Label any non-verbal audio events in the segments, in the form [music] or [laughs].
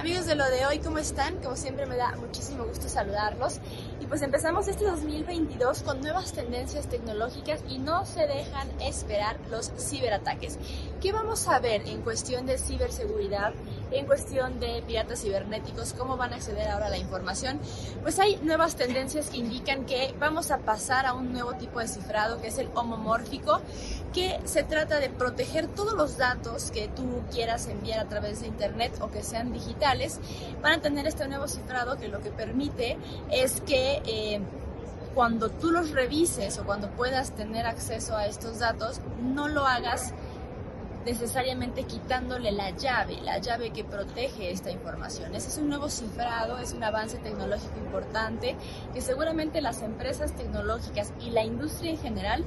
Amigos de lo de hoy, ¿cómo están? Como siempre me da muchísimo gusto saludarlos. Y pues empezamos este 2022 con nuevas tendencias tecnológicas y no se dejan esperar los ciberataques. ¿Qué vamos a ver en cuestión de ciberseguridad, en cuestión de piratas cibernéticos, cómo van a acceder ahora a la información? Pues hay nuevas tendencias que indican que vamos a pasar a un nuevo tipo de cifrado que es el homomórfico, que se trata de proteger todos los datos que tú quieras enviar a través de internet o que sean digitales, van a tener este nuevo cifrado que lo que permite es que eh, cuando tú los revises o cuando puedas tener acceso a estos datos, no lo hagas necesariamente quitándole la llave, la llave que protege esta información. Ese es un nuevo cifrado, es un avance tecnológico importante que seguramente las empresas tecnológicas y la industria en general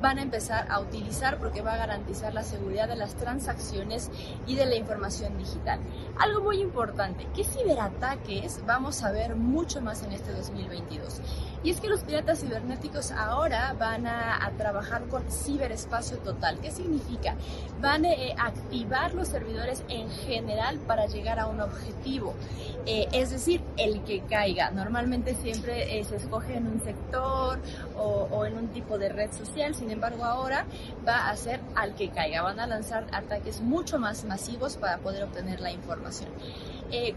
van a empezar a utilizar porque va a garantizar la seguridad de las transacciones y de la información digital. Algo muy importante, ¿qué ciberataques vamos a ver mucho más en este 2022? Y es que los piratas cibernéticos ahora van a, a trabajar con ciberespacio total. ¿Qué significa? Van eh, activar los servidores en general para llegar a un objetivo. Eh, es decir, el que caiga. Normalmente siempre eh, se escoge en un sector o, en un tipo de red social. Sin embargo, ahora va a ser al que caiga. Van a lanzar ataques mucho más masivos para poder obtener la información.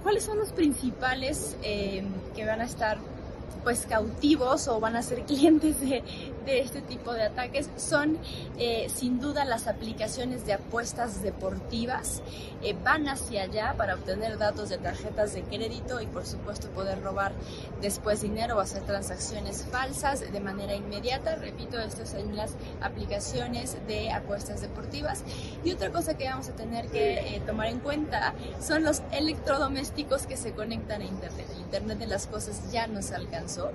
¿Cuáles son los principales que van a estar pues cautivos o van a ser [laughs] clientes de, de este tipo de ataques son eh, sin duda las aplicaciones de apuestas deportivas eh, van hacia allá para obtener datos de tarjetas de crédito y por supuesto poder robar después dinero o hacer transacciones falsas de manera inmediata. Repito estas son las aplicaciones de apuestas deportivas. Y otra cosa que vamos a tener que eh, tomar en cuenta son los electrodomésticos que se conectan a internet. Internet de las cosas ya nos alcanzó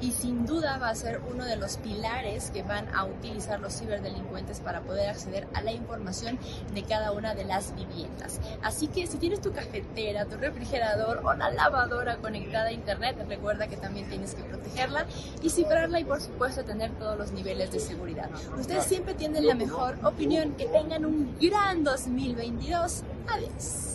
y sin duda va a ser uno de los pilares que van a utilizar los ciberdelincuentes para poder acceder a la información de cada una de las viviendas. Así que si tienes tu cafetera, tu refrigerador o la lavadora conectada a internet, recuerda que también tienes que protegerla y cifrarla y por supuesto tener todos los niveles de seguridad. Ustedes siempre tienen la mejor opinión, que tengan un gran 2022. Adiós.